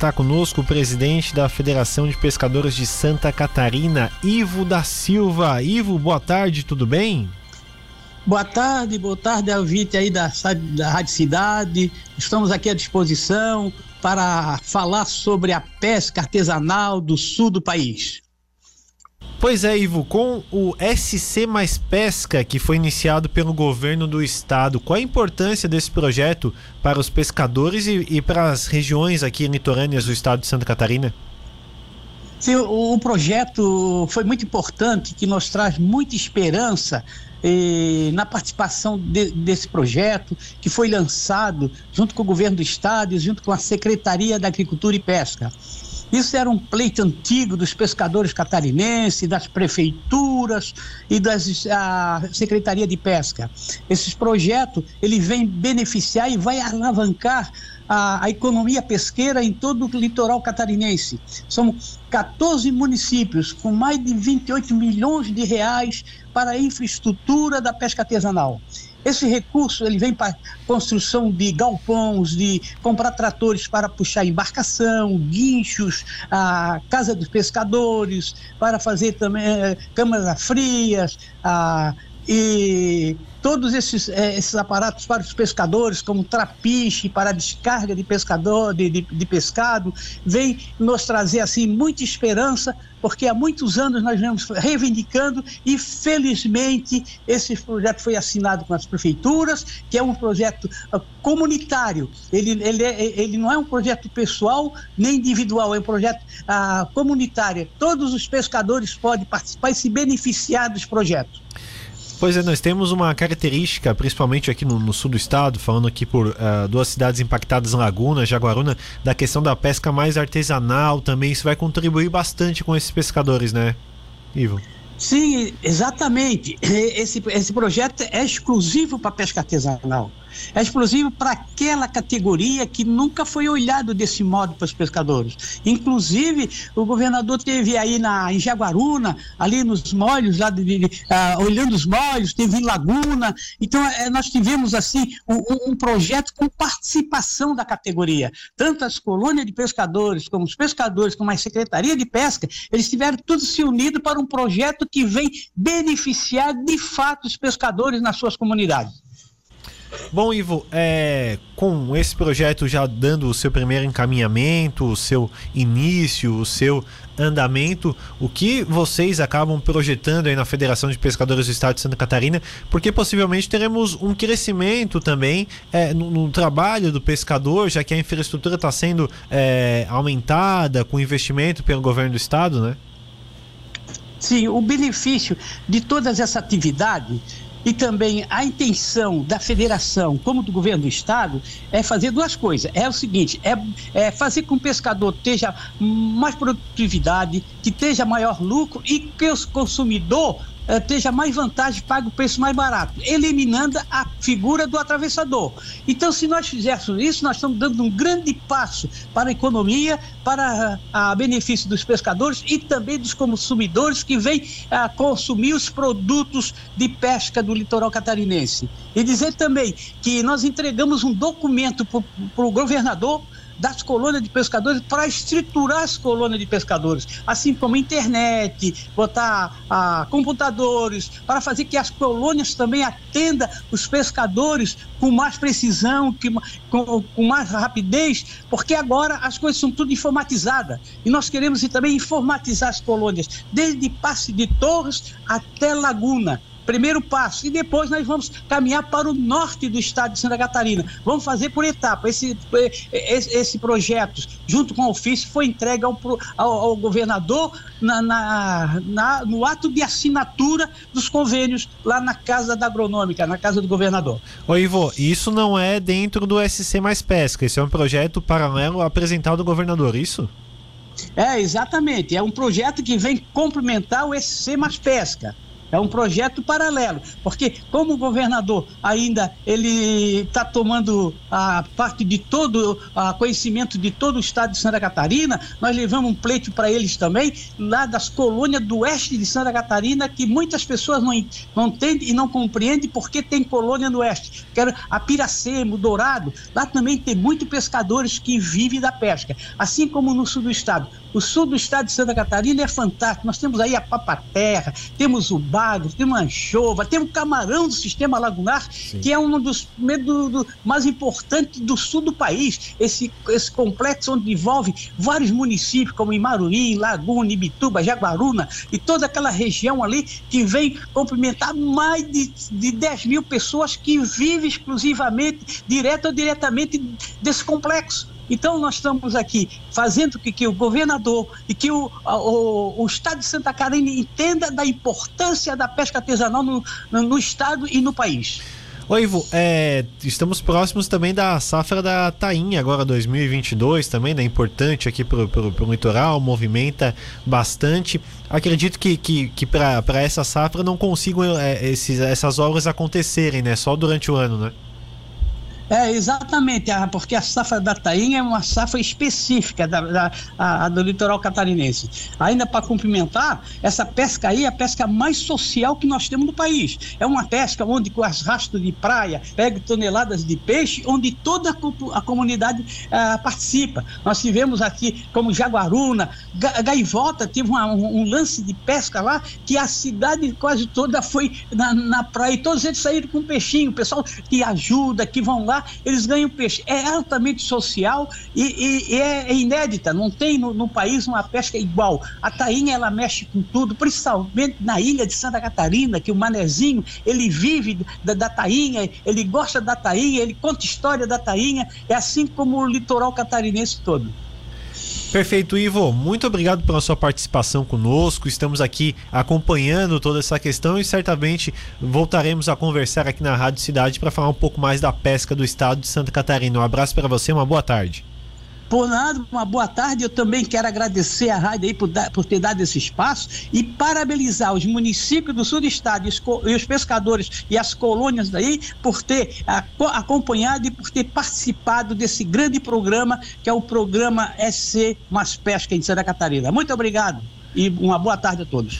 está conosco o presidente da Federação de Pescadores de Santa Catarina, Ivo da Silva. Ivo, boa tarde, tudo bem? Boa tarde, boa tarde ao vinte aí da, da Rádio Cidade. Estamos aqui à disposição para falar sobre a pesca artesanal do sul do país. Pois é, Ivo, com o SC Mais Pesca, que foi iniciado pelo governo do estado, qual a importância desse projeto para os pescadores e, e para as regiões aqui litorâneas do estado de Santa Catarina? Sim, o, o projeto foi muito importante, que nos traz muita esperança eh, na participação de, desse projeto, que foi lançado junto com o governo do estado e junto com a Secretaria da Agricultura e Pesca. Isso era um pleito antigo dos pescadores catarinenses, das prefeituras e da Secretaria de Pesca. Esse projeto ele vem beneficiar e vai alavancar a, a, economia pesqueira em todo o litoral catarinense. São 14 municípios com mais de 28 milhões de reais para a infraestrutura da pesca artesanal. Esse recurso ele vem para construção de galpões, de comprar tratores para puxar embarcação, guinchos, a casa dos pescadores, para fazer também é, câmaras frias, a, e todos esses, é, esses aparatos para os pescadores, como trapiche para descarga de pescador, de, de, de, pescado, vem nos trazer assim muita esperança, porque há muitos anos nós vemos reivindicando e felizmente esse projeto foi assinado com as prefeituras, que é um projeto uh, comunitário. Ele, ele, é, ele não é um projeto pessoal nem individual, é um projeto uh, comunitário. Todos os pescadores podem participar e se beneficiar dos projetos. Pois é, nós temos uma característica, principalmente aqui no, no sul do estado, falando aqui por uh, duas cidades impactadas, Laguna, Jaguaruna, da questão da pesca mais artesanal também. Isso vai contribuir bastante com esses pescadores, né, Ivo? Sim, exatamente. Esse, esse projeto é exclusivo para pesca artesanal. É exclusivo para aquela categoria que nunca foi olhado desse modo para os pescadores. Inclusive, o governador teve aí na, em Jaguaruna, ali nos molhos, lá de, de, uh, olhando os molhos, teve em Laguna. Então, é, nós tivemos assim um, um, projeto com participação da categoria. Tanto as colônias de pescadores, como os pescadores, como a Secretaria de Pesca, eles tiveram tudo se unido para um projeto que vem beneficiar de fato os pescadores nas suas comunidades. Bom, Ivo, é, com esse projeto já dando o seu primeiro encaminhamento, o seu início, o seu andamento, o que vocês acabam projetando aí na Federação de Pescadores do Estado de Santa Catarina, porque possivelmente teremos um crescimento também é, no, no, trabalho do pescador, já que a infraestrutura está sendo é, aumentada com investimento pelo governo do Estado, né? Sim, o benefício de todas essa atividade e também a intenção da federação, como do governo do estado, é fazer duas coisas. É o seguinte: é, é fazer com que o pescador tenha mais produtividade, que tenha maior lucro e que o consumidor esteja mais vantagem, pague o preço mais barato, eliminando a figura do atravessador. Então, se nós fizéssemos isso, nós estamos dando um grande passo para a economia, para a, a benefício dos pescadores e também dos consumidores que vêm a consumir os produtos de pesca do litoral catarinense. E dizer também que nós entregamos um documento para o governador das colônias de pescadores para estruturar as colônias de pescadores, assim como internet, botar ah, computadores, para fazer que as colônias também atendam os pescadores com mais precisão, que, com, com mais rapidez, porque agora as coisas são tudo informatizadas. E nós queremos também informatizar as colônias, desde Passe de Torres até Laguna primeiro passo. E depois nós vamos caminhar para o norte do estado de Santa Catarina. Vamos fazer por etapa. Esse, esse, esse projeto, junto com o ofício, foi entregue ao, ao, ao governador na, na, na, no ato de assinatura dos convênios lá na Casa da Agronômica, na Casa do Governador. Ô Ivo, isso não é dentro do SC Mais Pesca, esse é um projeto paralelo apresentado ao governador, isso? É, exatamente. É um projeto que vem complementar o SC Mais Pesca. É um projeto paralelo, porque como o governador ainda ele está tomando a parte de todo a conhecimento de todo o estado de Santa Catarina, nós levamos um pleito para eles também lá das colônias do oeste de Santa Catarina que muitas pessoas não, não entendem e não compreendem porque tem colônia no oeste. Quero a Piracema, o Dourado, lá também tem muitos pescadores que vivem da pesca, assim como no sul do estado. O sul do estado de Santa Catarina é fantástico. Nós temos aí a papaterra, temos o bagre, temos a anchova, temos o camarão do sistema lagunar, Sim. que é um dos do, do, mais importantes do sul do país. Esse, esse complexo onde envolve vários municípios, como Imaruí, Laguna, Ibituba, Jaguaruna e toda aquela região ali que vem cumprimentar mais de, de 10 mil pessoas que vivem exclusivamente, direto ou diretamente, desse complexo. Então, nós estamos aqui fazendo com que o governador e que o, o, o Estado de Santa Catarina entenda da importância da pesca artesanal no, no, no Estado e no país. Oi, Ivo, é, estamos próximos também da safra da Tainha, agora 2022, também, né? Importante aqui para o litoral, movimenta bastante. Acredito que, que, que para essa safra não consigam é, esses, essas obras acontecerem, né? Só durante o ano, né? É, exatamente, porque a safra da tainha é uma safra específica da, da a, a do litoral catarinense. Ainda para complementar, essa pesca aí é a pesca mais social que nós temos no país. É uma pesca onde com as rastros de praia pega toneladas de peixe, onde toda a, a comunidade uh, participa. Nós tivemos aqui, como Jaguaruna, Ga, Gaivota, teve uma, um, um, lance de pesca lá, que a cidade quase toda foi na, na praia, e todos eles saíram com peixinho, o pessoal que ajuda, que vão lá eles ganham peixe. É altamente social e, e, e é, é, inédita. Não tem no, no, país uma pesca igual. A tainha, ela mexe com tudo, principalmente na ilha de Santa Catarina, que o manezinho, ele vive da, da tainha, ele gosta da tainha, ele conta história da tainha, é assim como o litoral catarinense todo. Perfeito, Ivo. Muito obrigado pela sua participação conosco. Estamos aqui acompanhando toda essa questão e certamente voltaremos a conversar aqui na Rádio Cidade para falar um pouco mais da pesca do estado de Santa Catarina. Um abraço para você, uma boa tarde. Por nada, uma boa tarde. Eu também quero agradecer a rádio aí por, por ter dado esse espaço e parabenizar os municípios do sul do estado e os, pescadores e as colônias daí por ter acompanhado e por ter participado desse grande programa que é o programa SC Mais Pesca em Santa Catarina. Muito obrigado e uma boa tarde a todos.